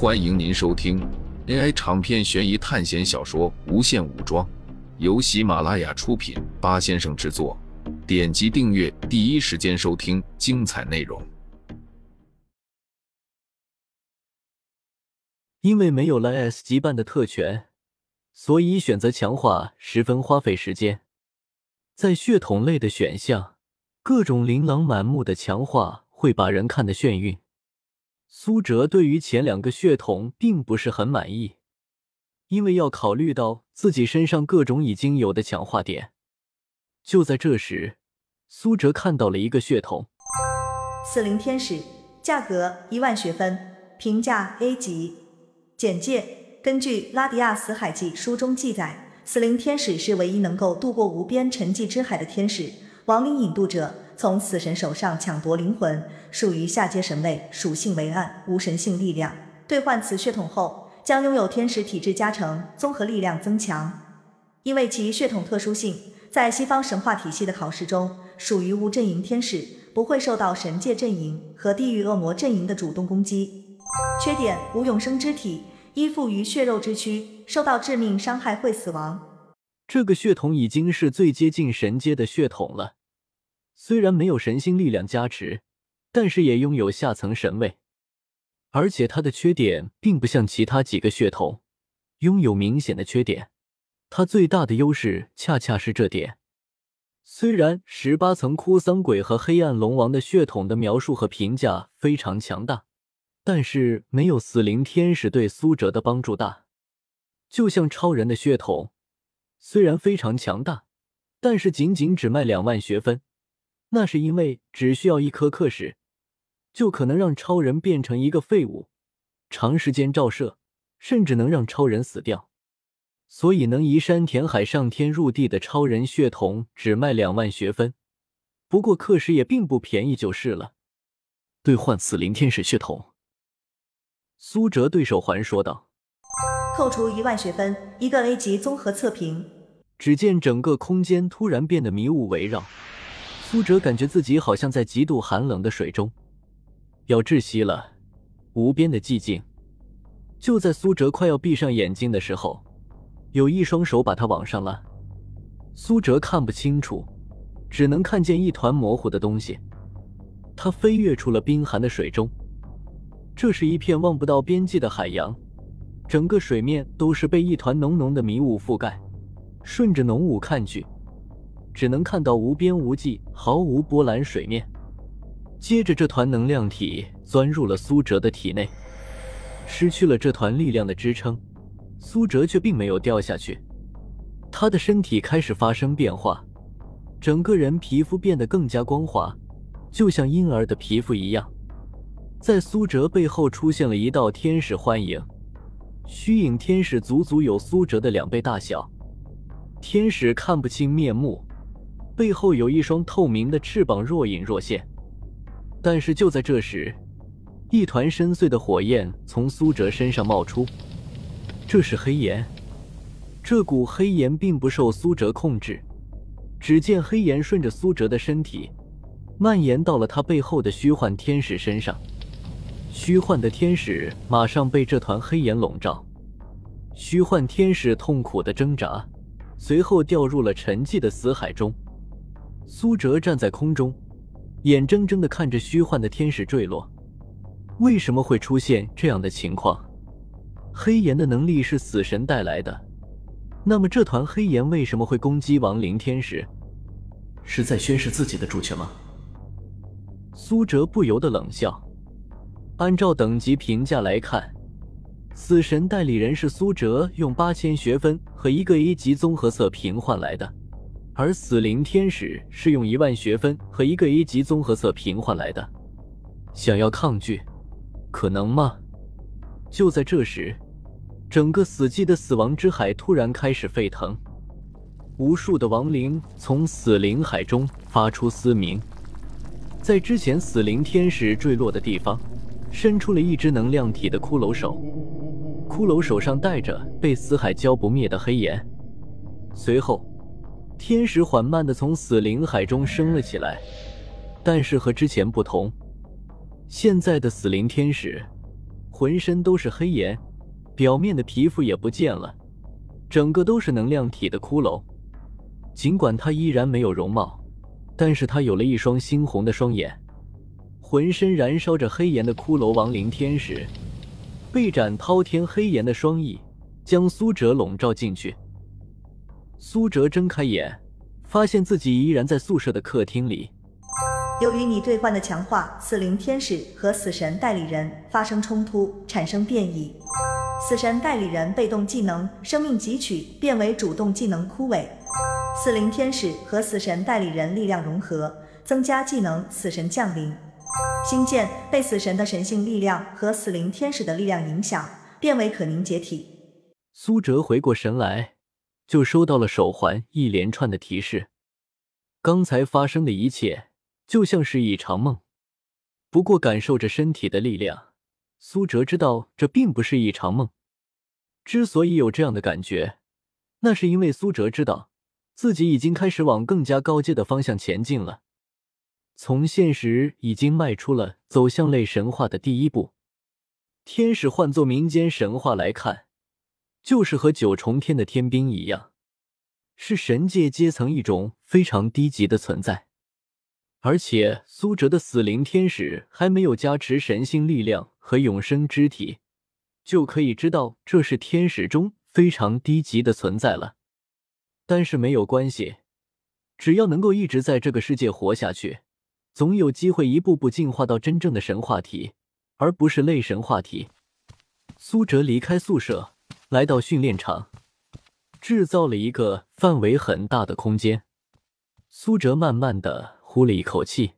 欢迎您收听 AI 长篇悬疑探险小说《无限武装》，由喜马拉雅出品，八先生制作。点击订阅，第一时间收听精彩内容。因为没有了 S 级半的特权，所以选择强化十分花费时间。在血统类的选项，各种琳琅满目的强化会把人看得眩晕。苏哲对于前两个血统并不是很满意，因为要考虑到自己身上各种已经有的强化点。就在这时，苏哲看到了一个血统——死灵天使，价格一万学分，评价 A 级。简介：根据《拉迪亚死海记》书中记载，死灵天使是唯一能够渡过无边沉寂之海的天使，亡灵引渡者。从死神手上抢夺灵魂，属于下阶神位，属性为暗，无神性力量。兑换此血统后，将拥有天使体质加成，综合力量增强。因为其血统特殊性，在西方神话体系的考试中，属于无阵营天使，不会受到神界阵营和地狱恶魔阵营的主动攻击。缺点：无永生之体，依附于血肉之躯，受到致命伤害会死亡。这个血统已经是最接近神阶的血统了。虽然没有神星力量加持，但是也拥有下层神位，而且它的缺点并不像其他几个血统拥有明显的缺点，它最大的优势恰恰是这点。虽然十八层哭丧鬼和黑暗龙王的血统的描述和评价非常强大，但是没有死灵天使对苏哲的帮助大。就像超人的血统，虽然非常强大，但是仅仅只卖两万学分。那是因为只需要一颗刻石，就可能让超人变成一个废物，长时间照射，甚至能让超人死掉。所以能移山填海、上天入地的超人血统只卖两万学分，不过克石也并不便宜，就是了。兑换死灵天使血统，苏哲对手环说道：“扣除一万学分，一个 A 级综合测评。”只见整个空间突然变得迷雾围绕。苏哲感觉自己好像在极度寒冷的水中，要窒息了。无边的寂静。就在苏哲快要闭上眼睛的时候，有一双手把他往上拉。苏哲看不清楚，只能看见一团模糊的东西。他飞跃出了冰寒的水中。这是一片望不到边际的海洋，整个水面都是被一团浓浓的迷雾覆盖。顺着浓雾看去。只能看到无边无际、毫无波澜水面。接着，这团能量体钻入了苏哲的体内，失去了这团力量的支撑，苏哲却并没有掉下去。他的身体开始发生变化，整个人皮肤变得更加光滑，就像婴儿的皮肤一样。在苏哲背后出现了一道天使幻影，虚影天使足足有苏哲的两倍大小。天使看不清面目。背后有一双透明的翅膀，若隐若现。但是就在这时，一团深邃的火焰从苏哲身上冒出，这是黑炎。这股黑炎并不受苏哲控制，只见黑炎顺着苏哲的身体蔓延到了他背后的虚幻天使身上。虚幻的天使马上被这团黑炎笼罩，虚幻天使痛苦的挣扎，随后掉入了沉寂的死海中。苏哲站在空中，眼睁睁的看着虚幻的天使坠落。为什么会出现这样的情况？黑岩的能力是死神带来的，那么这团黑岩为什么会攻击亡灵天使？是在宣示自己的主权吗？苏哲不由得冷笑。按照等级评价来看，死神代理人是苏哲用八千学分和一个 A 级综合测评换来的。而死灵天使是用一万学分和一个 A 级综合测评换来的，想要抗拒，可能吗？就在这时，整个死寂的死亡之海突然开始沸腾，无数的亡灵从死灵海中发出嘶鸣，在之前死灵天使坠落的地方，伸出了一只能量体的骷髅手，骷髅手上带着被死海浇不灭的黑炎，随后。天使缓慢地从死灵海中升了起来，但是和之前不同，现在的死灵天使浑身都是黑岩，表面的皮肤也不见了，整个都是能量体的骷髅。尽管他依然没有容貌，但是他有了一双猩红的双眼。浑身燃烧着黑炎的骷髅亡灵天使，被斩滔天黑炎的双翼将苏哲笼罩进去。苏哲睁开眼，发现自己依然在宿舍的客厅里。由于你兑换的强化，死灵天使和死神代理人发生冲突，产生变异。死神代理人被动技能生命汲取变为主动技能枯萎。死灵天使和死神代理人力量融合，增加技能死神降临。星剑被死神的神性力量和死灵天使的力量影响，变为可凝结体。苏哲回过神来，就收到了手环一连串的提示。刚才发生的一切。就像是一场梦，不过感受着身体的力量，苏哲知道这并不是一场梦。之所以有这样的感觉，那是因为苏哲知道自己已经开始往更加高阶的方向前进了，从现实已经迈出了走向类神话的第一步。天使换作民间神话来看，就是和九重天的天兵一样，是神界阶层一种非常低级的存在。而且苏哲的死灵天使还没有加持神性力量和永生之体，就可以知道这是天使中非常低级的存在了。但是没有关系，只要能够一直在这个世界活下去，总有机会一步步进化到真正的神话体，而不是类神话体。苏哲离开宿舍，来到训练场，制造了一个范围很大的空间。苏哲慢慢的。呼了一口气，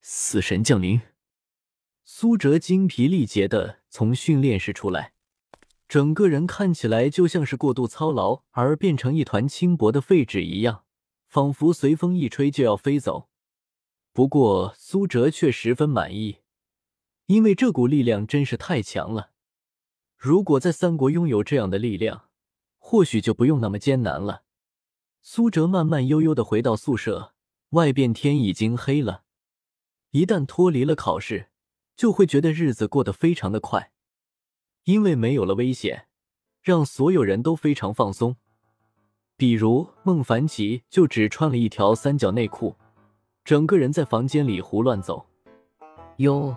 死神降临。苏哲精疲力竭的从训练室出来，整个人看起来就像是过度操劳而变成一团轻薄的废纸一样，仿佛随风一吹就要飞走。不过苏哲却十分满意，因为这股力量真是太强了。如果在三国拥有这样的力量，或许就不用那么艰难了。苏哲慢慢悠悠的回到宿舍。外边天已经黑了，一旦脱离了考试，就会觉得日子过得非常的快，因为没有了危险，让所有人都非常放松。比如孟凡奇就只穿了一条三角内裤，整个人在房间里胡乱走。哟，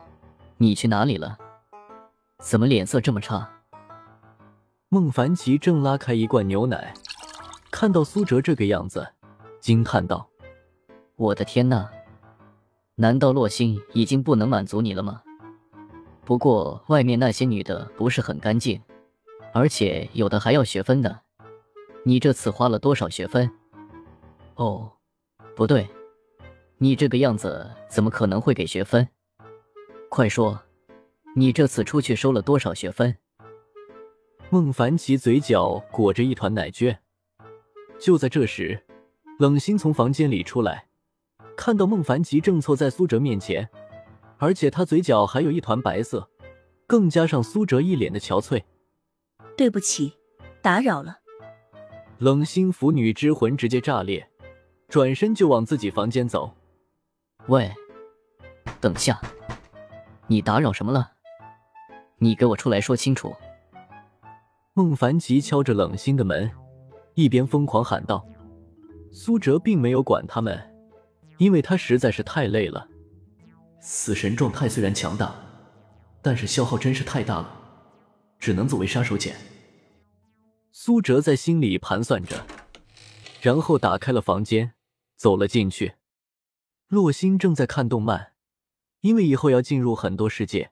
你去哪里了？怎么脸色这么差？孟凡奇正拉开一罐牛奶，看到苏哲这个样子，惊叹道。我的天呐！难道洛星已经不能满足你了吗？不过外面那些女的不是很干净，而且有的还要学分的。你这次花了多少学分？哦，不对，你这个样子怎么可能会给学分？快说，你这次出去收了多少学分？孟凡奇嘴角裹着一团奶卷。就在这时，冷心从房间里出来。看到孟凡奇正凑在苏哲面前，而且他嘴角还有一团白色，更加上苏哲一脸的憔悴。对不起，打扰了。冷心腐女之魂直接炸裂，转身就往自己房间走。喂，等下，你打扰什么了？你给我出来说清楚。孟凡奇敲着冷心的门，一边疯狂喊道。苏哲并没有管他们。因为他实在是太累了，死神状态虽然强大，但是消耗真是太大了，只能作为杀手锏。苏哲在心里盘算着，然后打开了房间，走了进去。洛星正在看动漫，因为以后要进入很多世界，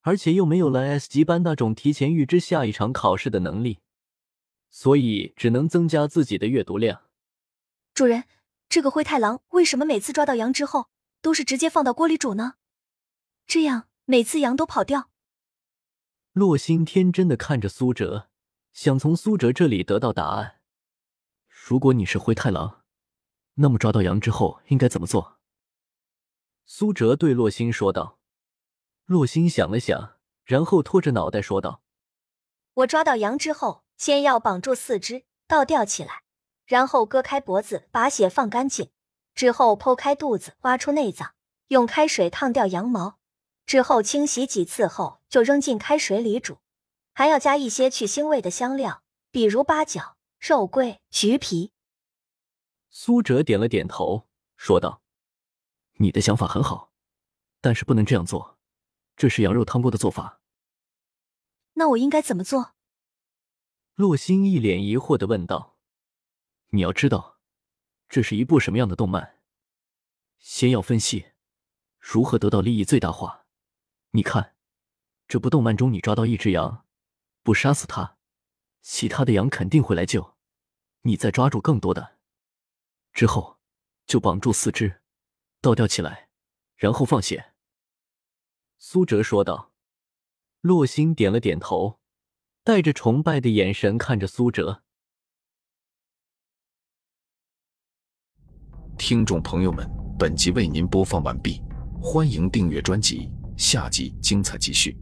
而且又没有了 S 级班那种提前预知下一场考试的能力，所以只能增加自己的阅读量。主人。这个灰太狼为什么每次抓到羊之后都是直接放到锅里煮呢？这样每次羊都跑掉。洛心天真的看着苏哲，想从苏哲这里得到答案。如果你是灰太狼，那么抓到羊之后应该怎么做？苏哲对洛心说道。洛心想了想，然后拖着脑袋说道：“我抓到羊之后，先要绑住四肢，倒吊起来。”然后割开脖子，把血放干净，之后剖开肚子，挖出内脏，用开水烫掉羊毛，之后清洗几次后就扔进开水里煮，还要加一些去腥味的香料，比如八角、肉桂、橘皮。苏哲点了点头，说道：“你的想法很好，但是不能这样做，这是羊肉汤锅的做法。”那我应该怎么做？洛星一脸疑惑的问道：“你要知道，这是一部什么样的动漫？先要分析如何得到利益最大化。”你看，这部动漫中，你抓到一只羊，不杀死它，其他的羊肯定会来救。你再抓住更多的，之后就绑住四肢，倒吊起来，然后放血。”苏哲说道。洛星点了点头，带着崇拜的眼神看着苏哲。听众朋友们，本集为您播放完毕，欢迎订阅专辑。下集精彩继续。